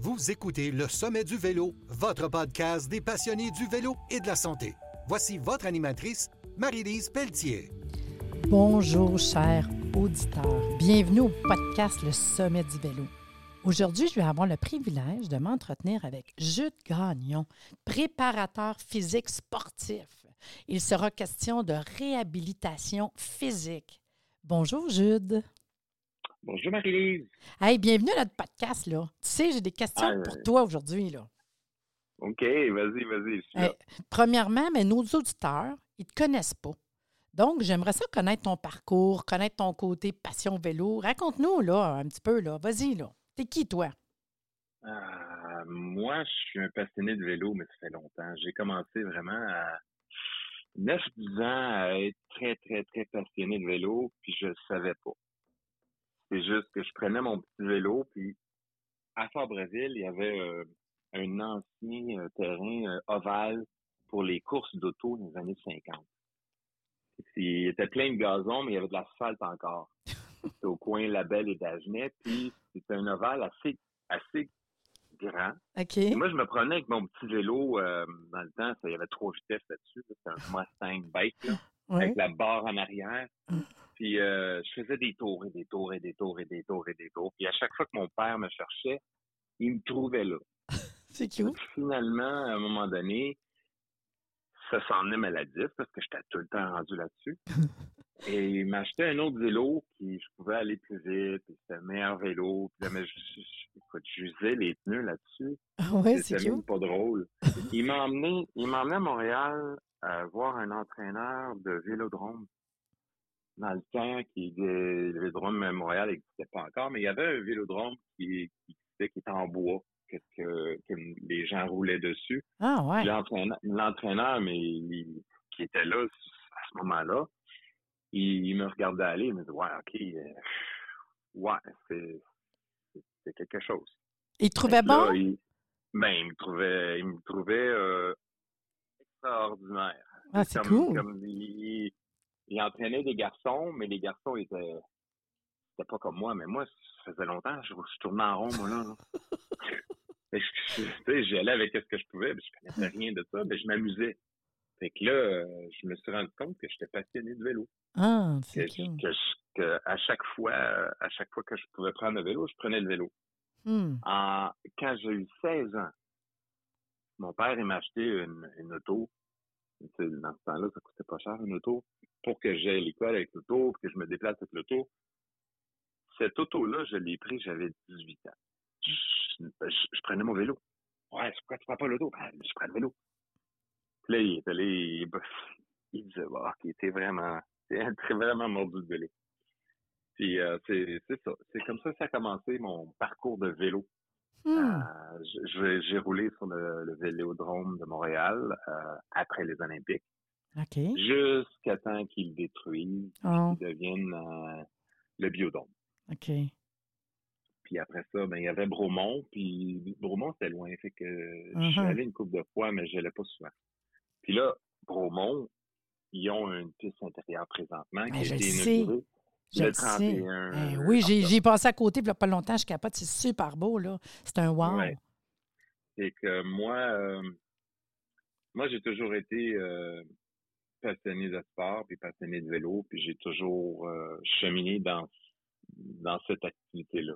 Vous écoutez Le Sommet du Vélo, votre podcast des passionnés du vélo et de la santé. Voici votre animatrice, Marie-Lise Pelletier. Bonjour, chers auditeurs. Bienvenue au podcast Le Sommet du Vélo. Aujourd'hui, je vais avoir le privilège de m'entretenir avec Jude Gagnon, préparateur physique sportif. Il sera question de réhabilitation physique. Bonjour, Jude. Bonjour Marie-Lise. Hey, bienvenue à notre podcast, là. Tu sais, j'ai des questions Ah, pour euh, toi aujourd'hui, là. OK, vas-y, vas-y. Hey, premièrement, mais nos auditeurs, ils ne te connaissent pas. Donc, j'aimerais ça connaître ton parcours, connaître ton côté passion vélo. Raconte-nous, là, un petit peu, là. Vas-y, là. T'es qui, toi? Euh, moi, je suis un passionné de vélo, mais ça fait longtemps. J'ai commencé vraiment à 9-10 ans à être très, très, très passionné de vélo, puis je le savais pas. C'est juste que je prenais mon petit vélo, puis à Fabreville, il y avait euh, un ancien euh, terrain euh, ovale pour les courses d'auto dans les années 50. Il était plein de gazon, mais il y avait de l'asphalte encore. C'était au coin Labelle et d'Agenais, puis c'était un ovale assez, assez grand. Et moi, je me prenais avec mon petit vélo, euh, dans le temps, ça, il y avait trois vitesses là-dessus, là, c'était un Mustang bike, là, avec la barre en arrière. Puis euh, je faisais des tours et des tours et des tours et des tours et des tours. Puis à chaque fois que mon père me cherchait, il me trouvait là. C'est cute. Finalement, à un moment donné, ça s'en est maladif parce que j'étais tout le temps rendu là-dessus. Et il m'achetait un autre vélo qui je pouvais aller plus vite, c'était le meilleur vélo. Puis là, mais j'usais les pneus là-dessus. Oui, c'est C'était même pas drôle. Il m'a emmené, il m'a emmené à Montréal à voir un entraîneur de vélodrome. Dans le temps, qui, le vélodrome Montréal n'existait pas encore, mais il y avait un vélodrome qui, qui, qui était en bois, que, que, que les gens roulaient dessus. Ah, ouais. L'entraîneur, mais il- qui était là à ce moment-là, il, il me regardait aller, il me dit Ouais, ok, euh, ouais, c'est, quelque chose. Il te trouvait là, bon? il, ben, il me trouvait, il me trouvait euh, extraordinaire. Ah, c'est cool. comme il, il entraînait des garçons, mais les garçons étaient, c'était pas comme moi. Mais moi, ça faisait longtemps, je, je tournais en rond, moi, là. là. Fait que je- tu sais, j'y allais avec ce que je pouvais, puis je connaissais rien de ça, mais je m'amusais. Fait que là, je me suis rendu compte que j'étais passionné de vélo. Ah, Que, c'est que, je- que à chaque fois, à chaque fois que je pouvais prendre le vélo, je prenais le vélo. Hmm. En, quand j'ai eu 16 ans, mon père il m'a acheté une, une auto. Tu sais, dans ce temps-là, ça coûtait pas cher une auto. Pour que j'aille à l'école avec l'auto, pour que je me déplace avec l'auto. Cette auto-là, je l'ai pris, j'avais 18 ans. Je, prenais mon vélo. Ouais, pourquoi tu prends pas l'auto? Ben, je prends le vélo. Puis là, il est allé, il, il disait, bah, ok, t'es vraiment, t'es vraiment mordu de vélo. Puis euh, c'est c'est ça. C'est comme ça que ça a commencé mon parcours de vélo. Hmm. Euh, J'ai roulé sur le, le vélodrome de Montréal euh, après les Olympiques, Jusqu'à temps qu'ils le détruisent, Oh, qu'ils deviennent euh, le biodôme. OK. Puis après ça, ben il y avait Bromont, puis Bromont c'était loin, fait que je suis Mhm. allé une couple de fois, mais je n'allais pas souvent. Puis là, Bromont, ils ont une piste intérieure présentement Ben, qui a été inaugurée Je le le sais. 31 Ben oui, j'ai passé à côté, puis il y a pas longtemps, je capote. C'est super beau, là. C'est un wow. Ouais. C'est que moi, euh, moi j'ai toujours été euh, passionné de sport, puis passionné de vélo, puis j'ai toujours euh, cheminé dans dans cette activité-là.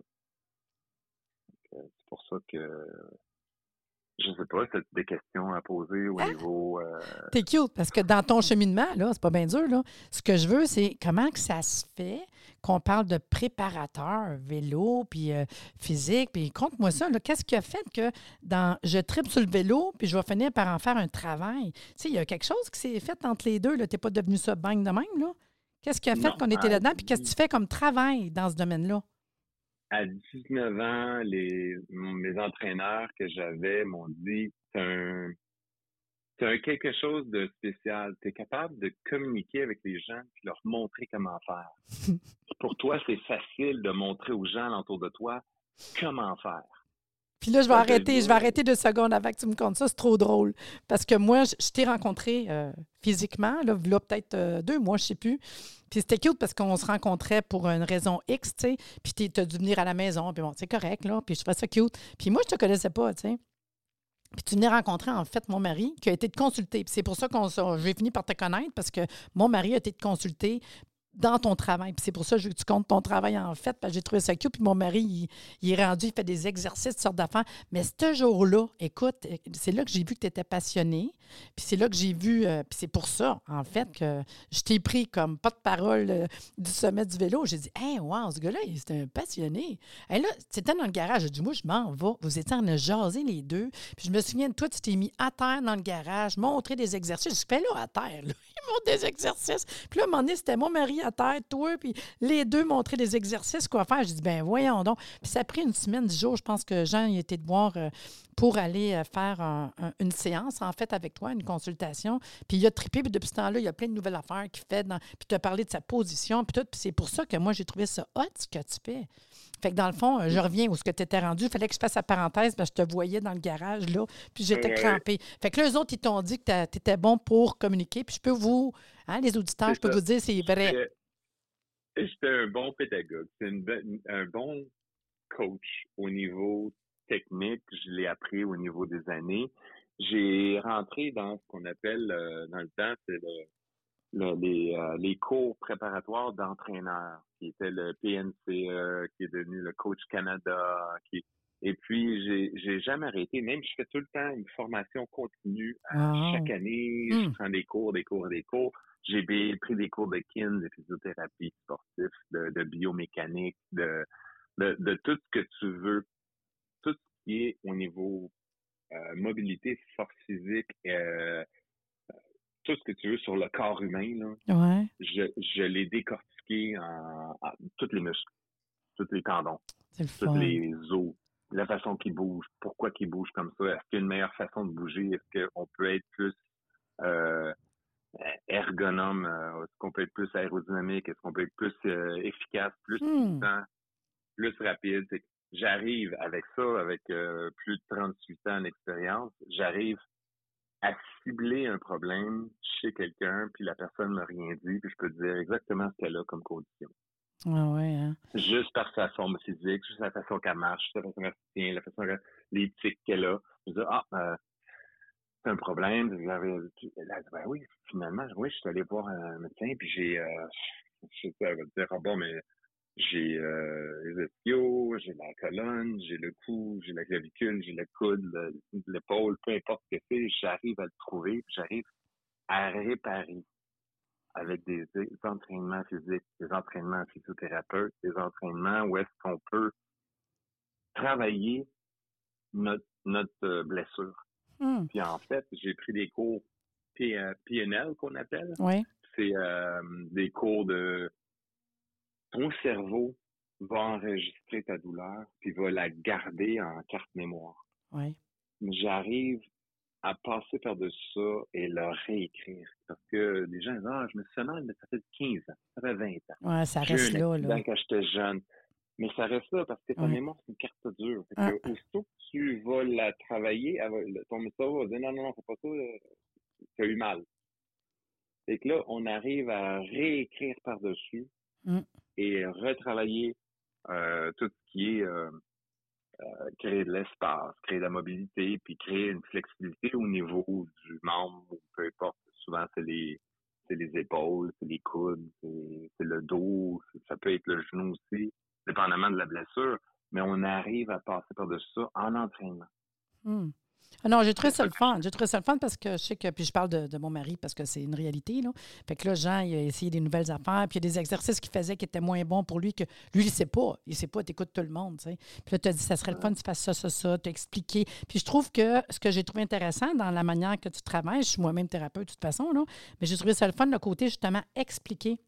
Euh, C'est pour ça que je sais pas, c'est des questions à poser au Ah! niveau. euh, T'es cute, parce que dans ton cheminement, là, c'est pas bien dur, là. Ce que je veux, c'est comment que ça se fait qu'on parle de préparateur vélo, puis euh, physique, puis compte-moi ça, là. Qu'est-ce qui a fait que dans je tripe sur le vélo, puis je vais finir par en faire un travail? Tu sais, il y a quelque chose qui s'est fait entre les deux, là. T'es pas devenu ça bang de même, là? Qu'est-ce qui a fait qu'on était ah, là-dedans, puis qu'est-ce que tu fais comme travail dans ce domaine-là? À 19 ans, les, mes entraîneurs que j'avais m'ont dit c'est un, quelque chose de spécial. Tu es capable de communiquer avec les gens et leur montrer comment faire. Pour toi, c'est facile de montrer aux gens autour de toi comment faire. Puis là, je vais arrêter, je vais arrêter deux secondes avant que tu me comptes ça. C'est trop drôle. Parce que moi, je, t'ai rencontré euh, physiquement, là, là peut-être euh, deux mois, je ne sais plus. Puis c'était cute parce qu'on se rencontrait pour une raison X, tu sais. Puis tu as dû venir à la maison. Puis bon, c'est correct, là. Puis je trouvais ça cute. Puis moi, je te connaissais pas, tu sais. Puis tu venais rencontrer en fait mon mari qui a été te consulter. Puis c'est pour ça qu'on j'ai fini par te connaître parce que mon mari a été te consulter dans ton travail. Puis c'est pour ça que tu comptes ton travail en fait, j'ai trouvé ça cute. Puis mon mari, il, est rendu, il fait des exercices, toutes sortes d'affaires. Mais ce jour-là, écoute, c'est là que j'ai vu que tu étais passionné. Puis c'est là que j'ai vu, euh, puis c'est pour ça, en fait, que je t'ai pris comme pas de parole euh, du sommet du vélo. J'ai dit, hey, wow, ce gars-là, c'est un passionné. Et là, c'était dans le garage. J'ai dit, moi, je m'en vais. Vous étiez en a jasé les deux. Puis je me souviens de toi, tu t'es mis à terre dans le garage, montrer des exercices. Je fais là à terre. Là. Il montre des exercices. Puis là, à un moment donné, c'était mon mari à terre, toi, puis les deux montraient des exercices, quoi faire. Je dis, ben voyons donc. Puis ça a pris une semaine, dix jours. Je pense que Jean y était de voir euh, pour aller euh, faire une séance, en fait, avec toi, une consultation. Puis il a trippé, puis depuis ce temps-là, il y a plein de nouvelles affaires qu'il fait. Dans, puis tu as parlé de sa position, puis tout. Puis c'est pour ça que moi, j'ai trouvé ça hot, ce que tu fais. Fait que dans le fond, je reviens où ce que tu étais rendu. Il fallait que je fasse la parenthèse, parce que je te voyais dans le garage, là, puis j'étais crampée. Fait que là, eux autres, ils t'ont dit que tu étais bon pour communiquer. Puis je peux vous, hein, les auditeurs, je peux vous dire, c'est vrai. J'étais un bon pédagogue. C'est un bon coach au niveau technique. Je l'ai appris au niveau des années. J'ai rentré dans ce qu'on appelle, euh, dans le temps, c'est les, euh, les cours préparatoires d'entraîneurs, qui était le PNCE, qui est devenu le Coach Canada, qui et puis, j'ai, j'ai jamais arrêté. Même, je fais tout le temps une formation continue. Chaque année, je hmm. prends des cours, des cours, des cours. J'ai pris des cours de kin, de physiothérapie sportive, de, de biomécanique, de, de, de, tout ce que tu veux, tout ce qui est au niveau euh, mobilité, force physique, euh, tout ce que tu veux sur le corps humain. Là, ouais. je, je l'ai décortiqué en, en tous les muscles, tous les tendons, tous les os, la façon qu'il bouge, pourquoi qu'il bouge comme ça, est-ce qu'il y a une meilleure façon de bouger, est-ce qu'on peut être plus euh, ergonome, euh, est-ce qu'on peut être plus aérodynamique, est-ce qu'on peut être plus euh, efficace, plus hmm. puissant, plus rapide? J'arrive avec ça, avec euh, plus de 38 ans d'expérience, j'arrive à cibler un problème chez quelqu'un, puis la personne ne m'a rien dit, puis je peux te dire exactement ce qu'elle a comme condition. Ah ouais, hein? Juste par sa forme physique, juste la façon qu'elle marche, la façon qu'elle tient, la façon qu'elle, les tics qu'elle a. Je dis, ah, euh, un problème. A dit, ben oui, finalement, oui, je suis allé voir un médecin, puis j'ai, euh, je sais, va dire, ah bon, mais j'ai euh, les ischios, j'ai la colonne, j'ai le cou, j'ai la clavicule, j'ai le coude, l'épaule, peu importe ce que c'est, j'arrive à le trouver, j'arrive à réparer avec des, entraînements physiques, des entraînements physiothérapeutes, des entraînements où est-ce qu'on peut travailler notre, notre euh, blessure. Hmm. Puis en fait, j'ai pris des cours PNL qu'on appelle. Oui. C'est euh, des cours de ton cerveau va enregistrer ta douleur puis va la garder en carte mémoire. Oui. J'arrive à passer par-dessus ça et le réécrire. Parce que les gens disent Ah, je me suis mal, mais ça fait 15 ans, ça fait 20 ans. Ouais, ça reste là, là. Quand j'étais jeune. Mais ça reste là parce que ta mémoire, c'est une carte dure. Ah. aussitôt que tu vas la travailler, ton cerveau va dire non, non, non, c'est pas ça, euh, tu as eu mal. Et que là, on arrive à réécrire par-dessus mm. et retravailler euh, tout ce qui est euh, euh, créer de l'espace, créer de la mobilité, puis créer une flexibilité au niveau du membre, peu importe. Souvent, c'est les, c'est les épaules, c'est les coudes, c'est le dos, ça peut être le genou aussi, dépendamment de la blessure, mais on arrive à passer par-dessus ça en entraînement. Hmm. Ah non, j'ai trouvé ça le fun. J'ai trouvé ça le fun parce que je sais que, puis je parle de, mon mari parce que c'est une réalité. Là. Fait que là, Jean, il a essayé des nouvelles affaires, puis il y a des exercices qu'il faisait qui étaient moins bons pour lui que lui, il ne sait pas. Il ne sait pas, tu écoutes tout le monde. sais. Puis là, tu as dit, ça serait le fun que tu fasses ça, ça, ça, tu expliqué. Puis je trouve que ce que j'ai trouvé intéressant dans la manière que tu travailles, je suis moi-même thérapeute de toute façon, là, mais j'ai trouvé ça le fun, le côté justement expliquer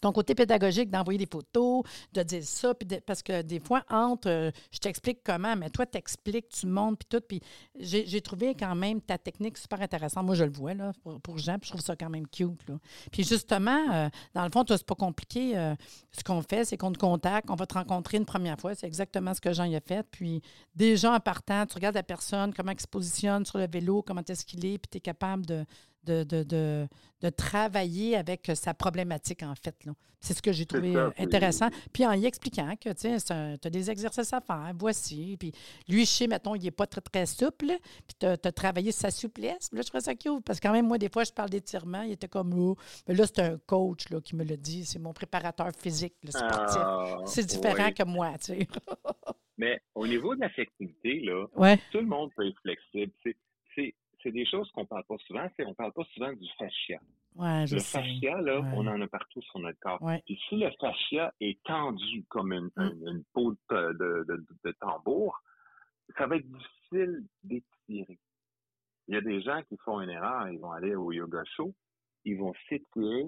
ton côté pédagogique d'envoyer des photos, de dire ça, parce que des fois, entre, euh, je t'explique comment, mais toi, t'expliques, tu montes, puis tout, puis j'ai trouvé quand même ta technique super intéressante. Moi, je le vois, là, pour, Jean, puis je trouve ça quand même cute, là. Puis justement, euh, dans le fond, c'est pas compliqué. euh, ce qu'on fait, c'est qu'on te contacte, on va te rencontrer une première fois. C'est exactement ce que Jean y a fait. Puis déjà, en partant, tu regardes la personne, comment il se positionne sur le vélo, comment est-ce qu'il est, puis tu es capable de, de, de, de, de travailler avec sa problématique, en fait. C'est ce que j'ai trouvé ça, euh, intéressant. Puis en y expliquant que, tu as des exercices à faire, voici. Puis lui, je sais, mettons, il n'est pas très, très souple, puis tu as, travaillé sa souplesse. Là, je trouvais ça cute, parce que quand même, moi, des fois, je parle d'étirement, il était comme, oh. Mais là, c'est un coach là, qui me l'a dit. C'est mon préparateur physique, le sportif. Ah, c'est différent oui. que moi, tu sais. Mais au niveau de la flexibilité, là, ouais. tout le monde peut être flexible. C'est- C'est des choses qu'on parle pas souvent. C'est on parle pas souvent du fascia. Ouais, je le sais. fascia, là, Ouais. on en a partout sur notre corps. Ouais. Puis si le fascia est tendu comme une, Mm. une, une peau de, de, de- de tambour, ça va être difficile d'étirer. Il y a des gens qui font une erreur, ils vont aller au yoga show, ils vont s'étirer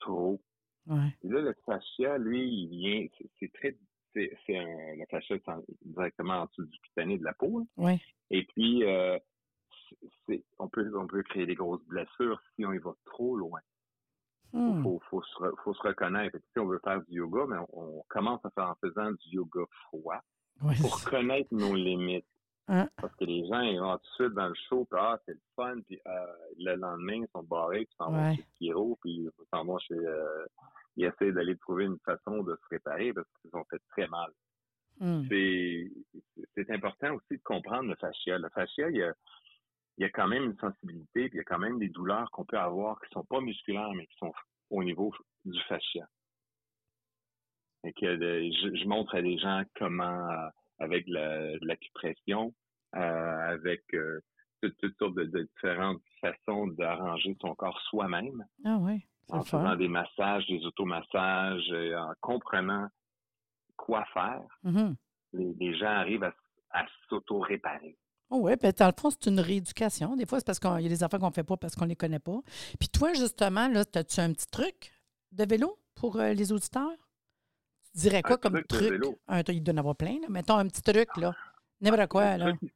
trop. Ouais. Et là, le fascia, lui, il vient, c'est- très, c'est le fascia directement en dessous du cutané de la peau. là. Ouais. Et puis, euh, c'est- on peut, on peut créer des grosses blessures si on y va trop loin. Il Hmm. faut, faut, se, faut se reconnaître. Si on veut faire du yoga, mais on, on commence à faire en faisant du yoga froid pour connaître nos limites. Hein? Parce que les gens, ils vont tout de suite dans le show, puis ah, c'est le fun, puis euh, le lendemain, ils sont barrés, puis ils s'en vont chez Kiro, puis ils s'en vont chez... euh, ils essaient d'aller trouver une façon de se réparer parce qu'ils ont fait très mal. Hmm. C'est c'est important aussi de comprendre le fascia. Le fascia, il y a, il y a quand même une sensibilité, puis il y a quand même des douleurs qu'on peut avoir qui sont pas musculaires, mais qui sont au niveau du fascia. Fait que euh, je, je montre à des gens comment, euh, avec la- de l'acupression, euh, avec euh, toutes, toutes sortes de, de différentes façons d'arranger son corps soi-même, Ah oui, en faisant des massages, des automassages, et en comprenant quoi faire, Mhm. les, les gens arrivent à, à s'auto-réparer. Oh oui, puis dans le fond, c'est une rééducation. Des fois, c'est parce qu'il y a des affaires qu'on ne fait pas parce qu'on ne les connaît pas. Puis toi, justement, là, as-tu un petit truc de vélo pour euh, les auditeurs? Tu dirais quoi Un comme truc truc? vélo? Un, il doit en avoir plein, là. Mettons un petit truc, là. N'importe quoi, le, là. truc,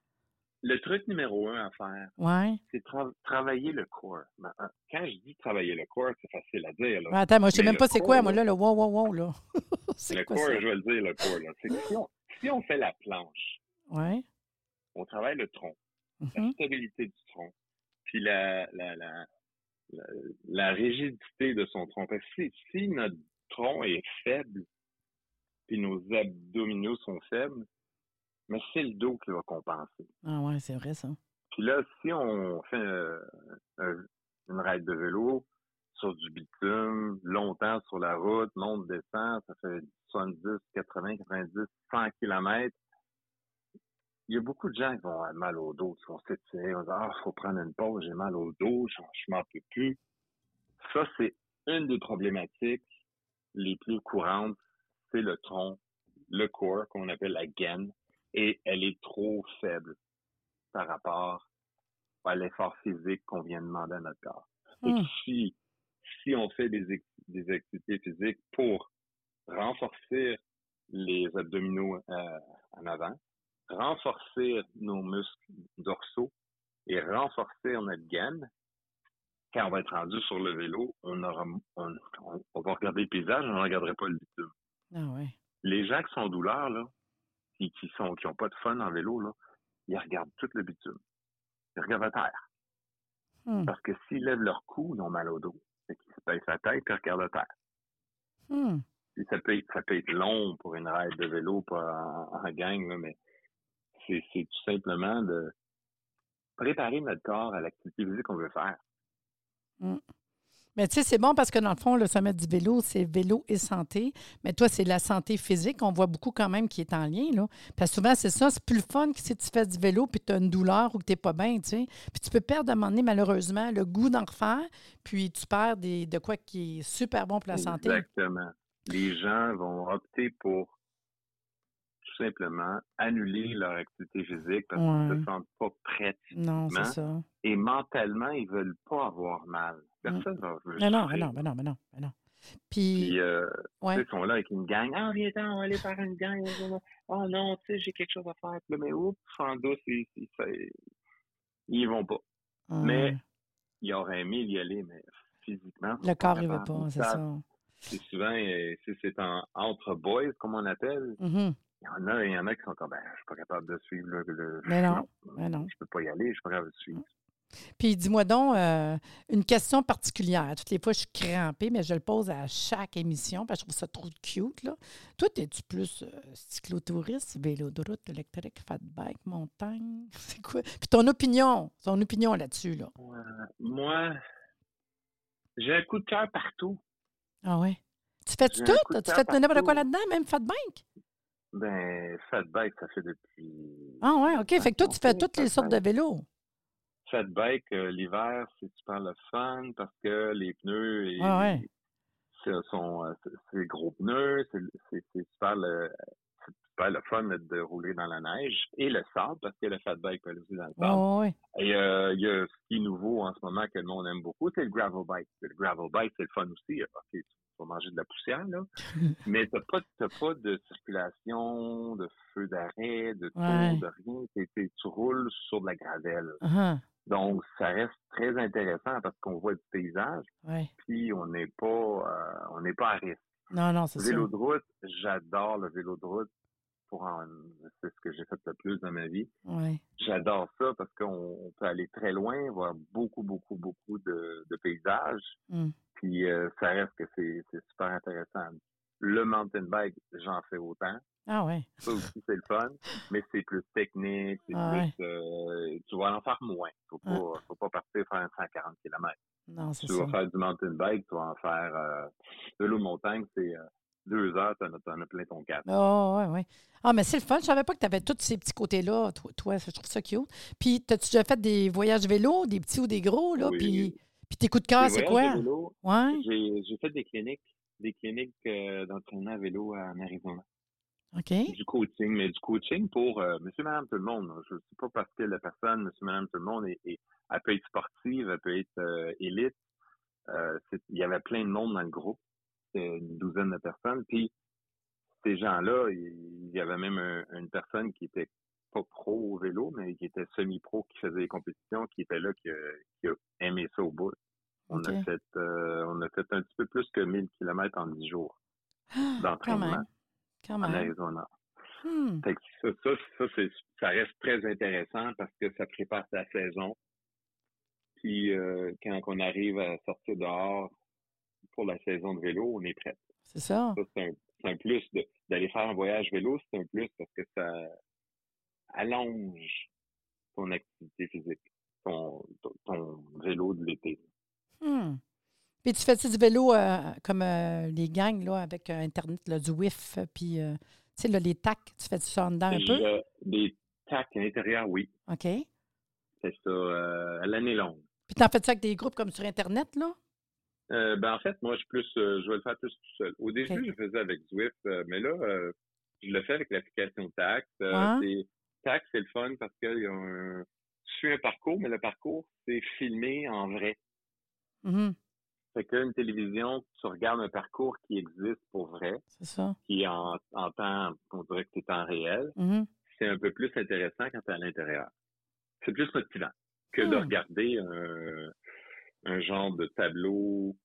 le truc numéro un à faire, Ouais. c'est tra- travailler le corps. Ben, euh, Quand je dis travailler le corps, c'est facile à dire. là. Ouais, Attends, moi, je sais Mais même pas c'est quoi, moi, là- le wow, wow, wow, là. Le quoi corps, ça? je vais le dire, le corps. là. C'est que si, on, si on fait la planche, Ouais. On travaille le tronc, la Mhm. stabilité du tronc, puis la, la, la, la, la rigidité de son tronc. Que si, si notre tronc est faible, puis nos abdominaux sont faibles, mais c'est le dos qui va compenser. Ah ouais, c'est vrai, ça. Puis là, si on fait euh, un- une ride de vélo sur du bitume, longtemps sur la route, monte, descend, ça fait 70, 80, 90, 100 kilomètres, il y a beaucoup de gens qui vont avoir mal au dos, qui vont s'étirer, vont dire, ah, faut prendre une pause, j'ai mal au dos, je, m'en peux plus. Ça, c'est une des problématiques les plus courantes, c'est le tronc, le corps, qu'on appelle la gaine, et elle est trop faible par rapport à l'effort physique qu'on vient demander à notre corps. Et Hmm. si, si on fait des, des activités physiques pour renforcer les abdominaux euh, en avant, renforcer nos muscles dorsaux et renforcer notre gaine, quand on va être rendu sur le vélo, on, aura, on, on- on va regarder le paysage, on ne regarderait pas le bitume. Ah ouais. Les gens qui sont en douleur, là, qui, qui sont qui ont pas de fun en vélo, là, ils regardent tout le bitume. Ils regardent à terre. Hmm. Parce que s'ils lèvent leur cou, ils ont mal au dos. Fait qu'ils se baissent la tête et regardent à terre. Hmm. Ça peut être, ça peut être long pour une ride de vélo, pas en, en gang, là, mais c'est, tout simplement de préparer notre corps à l'activité physique qu'on veut faire. Mais tu sais, c'est bon parce que dans le fond, le sommet du vélo, c'est vélo et santé. Mais toi, c'est la santé physique. On voit beaucoup quand même qui est en lien. Là. Parce que souvent, c'est ça. C'est plus le fun que si tu fais du vélo puis tu as une douleur ou que tu n'es pas bien. tu sais. Puis tu peux perdre à un moment donné, malheureusement, le goût d'en refaire. Puis tu perds des, de quoi qui est super bon pour la santé. Exactement. Les gens vont opter pour simplement annuler leur activité physique parce qu'ils ne se sentent pas prêts. Non, c'est ça. Et mentalement, ils veulent pas avoir mal. Personne ne veut Mm. Non, non, non, non, non, mais non. Puis, Puis, euh, ouais. ils sont là avec une gang. Ah, viens on va aller faire une gang. Oh non, tu sais, j'ai quelque chose à faire. Mais oups, en douce, ils, ils, vont pas. Mais ils auraient aimé y aller, mais physiquement. Le corps, il veut capables. pas, c'est ça. C'est souvent, euh, c'est en, entre boys, comme on appelle, Mhm. Il y en a, il y en a qui sont comme, ben, je suis pas capable de suivre le, le- Mais non, mais non. je peux pas y aller, je suis pas capable de suivre. Puis dis-moi donc, euh, une question particulière. Toutes les fois, je suis crampée, mais je le pose à chaque émission parce que je trouve ça trop cute. Là. Toi, es-tu plus euh, cyclotouriste, vélo de route, électrique, fat bike, montagne? C'est quoi? Puis ton opinion, ton opinion là-dessus, là. Moi, j'ai un coup de cœur partout. Ah ouais? Tu fais tout? Tu fais n'importe quoi là-dedans, même fat bike? Ben, fat bike, ça fait depuis. Ah ouais, OK. Fait que toi, tu fais toutes les sortes de vélos. Fat bike, euh, l'hiver, c'est super le fun parce que les pneus, et, Ah ouais. c'est, sont, euh, c'est- gros pneus, c'est, super le, c'est super le fun de rouler dans la neige et le sable parce que le fat bike peut aller aussi dans le sable. Ah ouais. Et euh, il y a ce qui est nouveau en ce moment que le monde aime beaucoup, c'est le gravel bike. Le gravel bike, c'est le fun aussi. OK, tu vas manger de la poussière, là. Mais t'as pas, t'as pas de circulation, de feu d'arrêt, de tour, Ouais. de rien. Tu roules sur de la gravelle. Ah, Donc, ça reste très intéressant parce qu'on voit du paysage, ouais. puis on n'est pas, euh, on n'est pas à risque. Non, non, c'est. Vélo de route, j'adore le vélo de route. Pour en, c'est ce que j'ai fait le plus dans ma vie. Ouais. J'adore ça parce qu'on on peut aller très loin, voir beaucoup, beaucoup, beaucoup de, de paysages. Hum. Puis euh, ça reste que c'est super intéressant. Le mountain bike, j'en fais autant. Ah ouais. Ça aussi, c'est le fun, mais c'est plus technique, c'est Ah plus... euh, tu vas en faire moins. Faut pas, faut pas partir faire un 140 km. Non, c'est Tu ça. vas faire du mountain bike, tu vas en faire... Euh, de l'eau de montagne, c'est euh, deux heures, as, t'en as plein ton cap. Oh, ouais, ouais. Ah, mais c'est le fun. Je savais pas que tu avais tous ces petits côtés-là. Toi, toi, je trouve ça cute. Puis, as-tu déjà fait des voyages vélo, des petits ou des gros, là? Oui. Puis, puis tes coups de cœur, c'est quoi? Ouais. J'ai fait des cliniques, des cliniques euh, d'entraînement à vélo en Arizona. OK. du coaching, mais du coaching pour euh, monsieur, madame, tout le monde. Je ne sais pas parce que la personne, monsieur, madame, tout le monde, est, est- elle peut être sportive, elle peut être euh, élite. Euh, il y avait plein de monde dans le groupe, C'était une douzaine de personnes. Puis ces gens-là, il il y avait même un- une personne qui était pas pro au vélo, mais qui était semi-pro, qui faisait des compétitions, qui était là, qui, a- qui a aimé ça au bout. On a fait euh, on a fait un petit peu plus que 1000 kilomètres en 10 jours Quand d'entraînement en. Arizona. Hmm. Fait que ça, ça, ça, reste très intéressant parce que ça prépare ta saison. Puis euh, quand on arrive à sortir dehors pour la saison de vélo, on est prêt. C'est ça. Ça, c'est un, c'est un plus de- d'aller faire un voyage vélo, c'est un plus parce que ça allonge ton activité physique, ton, ton, ton vélo de l'été. Hmm. Puis, tu fais-tu du vélo euh, comme euh, les gangs, là, avec euh, Internet, là, du WIF, puis, tu sais, là, les tacs, tu fais-tu ça en dedans un peu? Des tacs à l'intérieur, oui, OK. c'est ça, euh, à l'année longue. Puis, t'en fais ça avec des groupes comme sur Internet, là? Euh, ben en fait, moi, je suis plus, euh, je vais le faire plus tout seul. Au début, Ok. je le faisais avec Zwift, euh, mais là, je le fais avec l'application. Euh, Ah. c'est- C'est le fun parce qu'il y a un, suis un parcours, mais le parcours, c'est filmé en vrai. Mhm. Fait qu'une télévision, tu regardes un parcours qui existe pour vrai, C'est ça. qui est en, en temps, on dirait que c'est en réel. Mhm. C'est un peu plus intéressant quand tu es à l'intérieur. C'est plus motivant que de Hmm. regarder un, un genre de tableau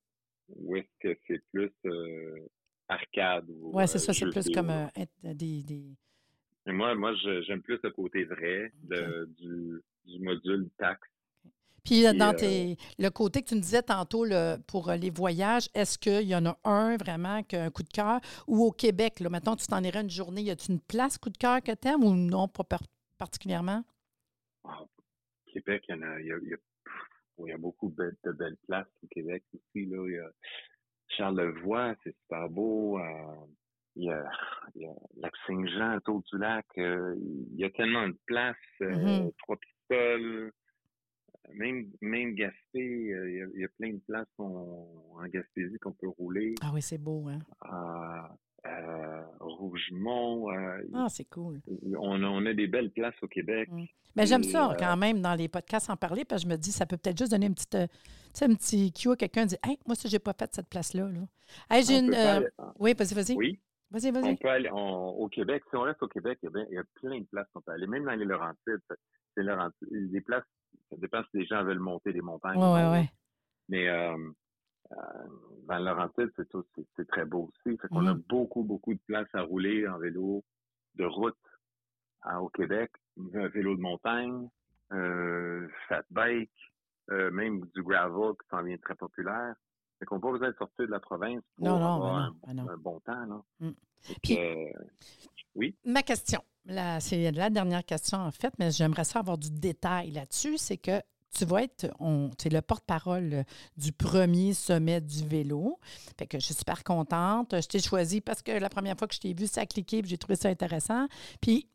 où est-ce que c'est plus euh, arcade ou Oui, c'est euh, ça, c'est plus vidéo. comme euh, des, des- Et moi, moi, j'aime plus le côté vrai de, du, du module taxe. Puis, euh, Puis, dans euh, tes, le côté que tu me disais tantôt pour euh, les voyages, est-ce qu'il y en a un vraiment qui a un coup de cœur? Ou au Québec, là, maintenant, tu t'en irais une journée, y a-tu une place coup de cœur que tu aimes ou non, pas par- particulièrement? Ah, au Québec, il y en a, il y a, il y a- pff, il y a beaucoup de, belles- de belles places au Québec aussi. Là. Il y a Charlevoix, c'est super beau. euh, il y a, il y a Lac-Saint-Jean, autour du lac. euh, il y a tellement de places. euh, Mhm. Trois-Pistoles, même, même Gaspé, euh, il y, a, il y a plein de places en Gaspésie qu'on peut rouler. Ah oui, c'est beau, hein? euh, Roux- Rougemont. euh, Ah, c'est cool. on, a, on a des belles places au Québec. Mm. Mais j'aime ça euh, quand même dans les podcasts en parler, parce que je me dis, ça peut peut-être juste donner une petite, euh, un petit cue à quelqu'un dit Hey, moi, ça, j'ai pas fait cette place-là. Là. Hey, j'ai une. euh, faire- Oui, vas-y, vas-y. oui, Vas-y, on peut aller on- au Québec. Si on reste au Québec, il y a, bien- il y a plein de places qu'on peut aller. Même dans les Laurentides. Les places, ça dépend si les gens veulent monter des montagnes. Oui, ou oui, non. oui. Mais euh, euh, dans le Laurentide, c'est très beau aussi. Fait qu'on a Mhm. beaucoup, beaucoup de places à rouler en vélo de route au Québec. Un vélo de montagne, euh, fat bike, euh, même du gravel qui s'en vient très populaire. Fait qu'on n'a pas besoin de sortir de la province pour Non, non, avoir ben un, non, ben un bon temps. Là. Mm. Puis- euh, Ma question, c'est la dernière question en fait, mais j'aimerais ça avoir du détail là-dessus. C'est que tu vas être, on, tu es le porte-parole du premier sommet du vélo. Fait que je suis super contente. Je t'ai choisi parce que la première fois que je t'ai vu, ça a cliqué puis j'ai trouvé ça intéressant. Puis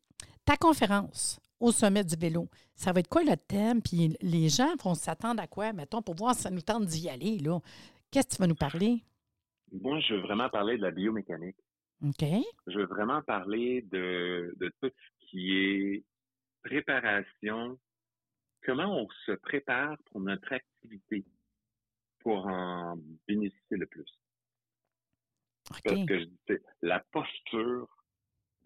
ta conférence au sommet du vélo, ça va être quoi le thème? Puis les gens vont s'attendre à quoi, mettons, pour voir si ça nous tente d'y aller, là? Qu'est-ce que tu vas nous parler? moi, je veux vraiment parler de la biomécanique. OK. Je veux vraiment parler de, de tout ce qui est préparation, comment on se prépare pour notre activité pour en bénéficier le plus? OK. Parce que je dis, c'est la posture,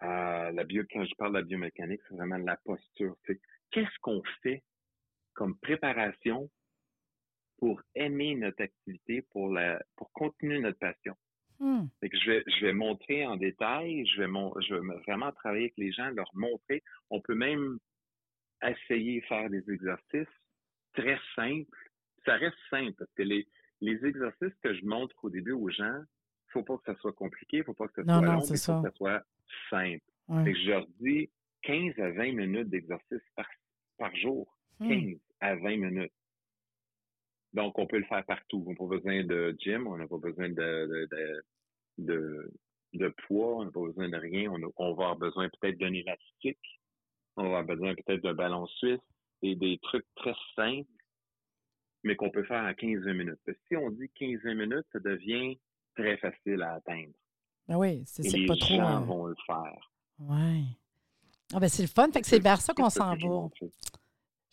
euh, la bio, quand je parle de la biomécanique, c'est vraiment la posture. Qu'est-ce qu'on fait comme préparation pour aimer notre activité, pour la, pour continuer notre passion. Hmm. Fait que je vais, je vais montrer en détail, je vais, mon, je vais vraiment travailler avec les gens, leur montrer. On peut même essayer de faire des exercices très simples. Ça reste simple parce que les, les exercices que je montre au début aux gens, faut pas que ça soit compliqué, faut pas que ça Non, soit non, long, ça. faut que ça soit simple. Ouais. Fait que je leur dis 15 à 20 minutes d'exercice par, par jour. Hmm. 15 à 20 minutes. Donc, on peut le faire partout. On n'a pas besoin de gym, on n'a pas besoin de, de, de, de, de poids, on n'a pas besoin de rien. On, va avoir besoin peut-être d'un élastique, on va avoir besoin peut-être d'un ballon suisse et des trucs très simples, mais qu'on peut faire en 15-20 minutes. Parce que si on dit 15-20 minutes, ça devient très facile à atteindre. Ben oui, c'est les pas trop. gens euh, vont le faire. Ouais. Ah ben c'est le fun. Fait que c'est vers ça qu'on s'en va.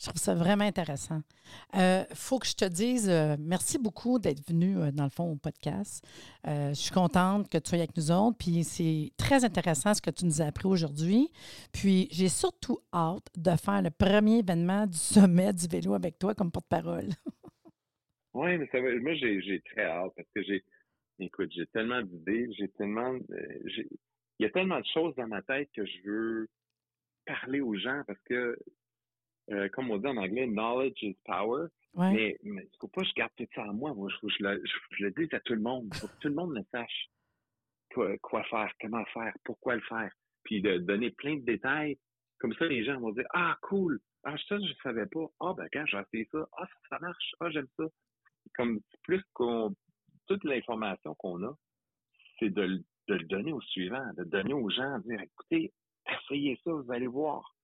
Je trouve ça vraiment intéressant. Il faut que je te dise euh, merci beaucoup d'être venu, euh, dans le fond, au podcast. Euh, je suis contente que tu sois avec nous autres. Puis c'est très intéressant ce que tu nous as appris aujourd'hui. Puis j'ai surtout hâte de faire le premier événement du sommet du vélo avec toi comme porte-parole. Oui, mais ça va, moi, j'ai, très hâte parce que j'ai, écoute, j'ai tellement d'idées, j'ai tellement, euh, il y a tellement de choses dans ma tête que je veux parler aux gens parce que, euh, comme on dit en anglais, knowledge is power. Ouais. Mais, mais il faut pas que je garde tout ça en moi. Moi, je, le, je, je le dise à tout le monde. Faut que tout le monde le sache. Quoi, quoi faire, comment faire, pourquoi le faire. Puis de donner plein de détails. Comme ça, les gens vont dire, ah, cool. Ah, ça, je savais pas. Ah, ben, quand j'ai essayé ça. Ah, ça, ça marche. Ah, j'aime ça. Comme plus qu'on, toute l'information qu'on a, c'est de, le- de le donner au suivant, de le donner aux gens, de dire, écoutez, essayez ça, vous allez voir.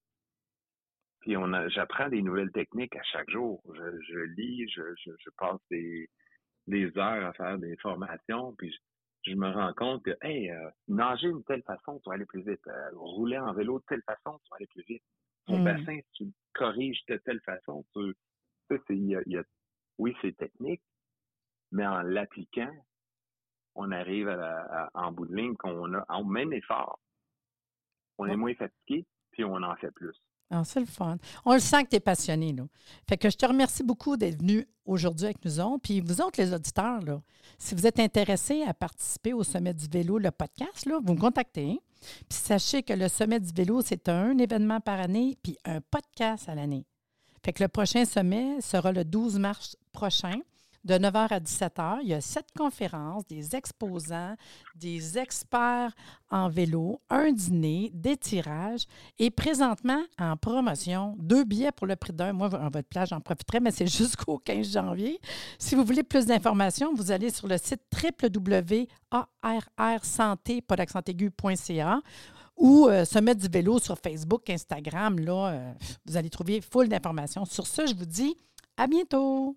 Puis on a, j'apprends des nouvelles techniques à chaque jour. Je, je lis, je, je, je passe des, des heures à faire des formations, puis je, me rends compte que, hey, euh, nager d'une telle façon, tu vas aller plus vite. Euh, rouler en vélo de telle façon, tu vas aller plus vite. Ton Mm. bassin, si tu le corriges de telle façon, tu, tu sais, c'est, il y a, il y a- oui, c'est technique, mais en l'appliquant, on arrive à, la- à- en bout de ligne qu'on a, en même effort, on est moins fatigué, puis on en fait plus. Ah, c'est le fun. On le sent que tu es passionné. Là. Fait que je te remercie beaucoup d'être venu aujourd'hui avec nous. Puis vous autres, les auditeurs, si vous êtes intéressés à participer au Sommet du vélo, le podcast, vous me contactez. Puis sachez que le Sommet du vélo, c'est un événement par année, puis un podcast à l'année. Fait que le prochain sommet sera le 12 mars prochain. De 9h à 17h, il y a sept conférences, des exposants, des experts en vélo, un dîner, des tirages et présentement, en promotion, deux billets pour le prix d'un. Moi, en votre place, j'en profiterai, mais c'est jusqu'au 15 janvier. Si vous voulez plus d'informations, vous allez sur le site www.arrsanté, pas d'accent aigu.ca ou euh, Sommet du vélo sur Facebook, Instagram. Là, euh, vous allez trouver full d'informations. Sur ce, je vous dis à bientôt.